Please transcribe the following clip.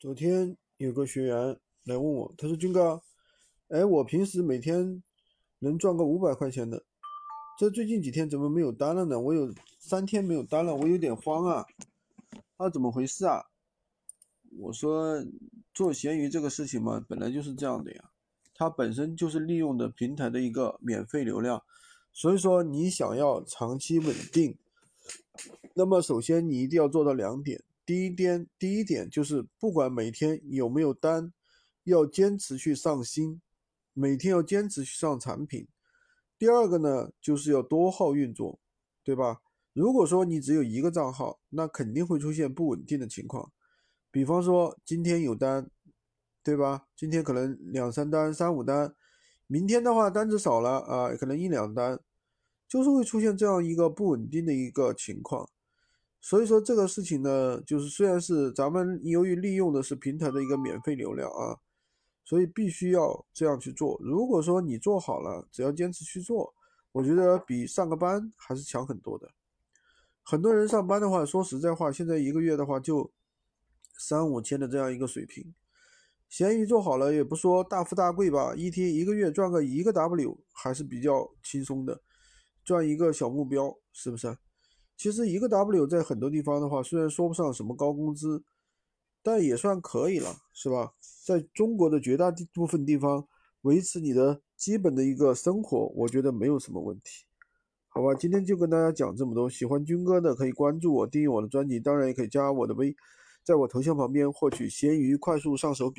昨天有个学员来问我，他说：“军哥，哎，我平时每天能赚个五百块钱的，这最近几天怎么没有单了呢？我有三天没有单了，我有点慌啊。他怎么回事啊？”我说：“做闲鱼这个事情嘛，本来就是这样的呀，它本身就是利用的平台的一个免费流量，所以说你想要长期稳定，那么首先你一定要做到两点。”第一点，第一点就是不管每天有没有单，要坚持去上新，每天要坚持去上产品。第二个呢，就是要多号运作，对吧？如果说你只有一个账号，那肯定会出现不稳定的情况。比方说今天有单，对吧？今天可能两三单、三五单，明天的话单子少了啊，可能一两单，就是会出现这样一个不稳定的一个情况。所以说这个事情呢，就是虽然是咱们由于利用的是平台的一个免费流量啊，所以必须要这样去做。如果说你做好了，只要坚持去做，我觉得比上个班还是强很多的。很多人上班的话，说实在话，现在一个月的话就三五千的这样一个水平。闲鱼做好了也不说大富大贵吧，一天一个月赚个一个 W 还是比较轻松的，赚一个小目标，是不是？其实一个 W 在很多地方的话，虽然说不上什么高工资，但也算可以了，是吧？在中国的绝大部分地方，维持你的基本的一个生活，我觉得没有什么问题，好吧？今天就跟大家讲这么多，喜欢军哥的可以关注我，订阅我的专辑，当然也可以加我的微，在我头像旁边获取闲鱼快速上手笔。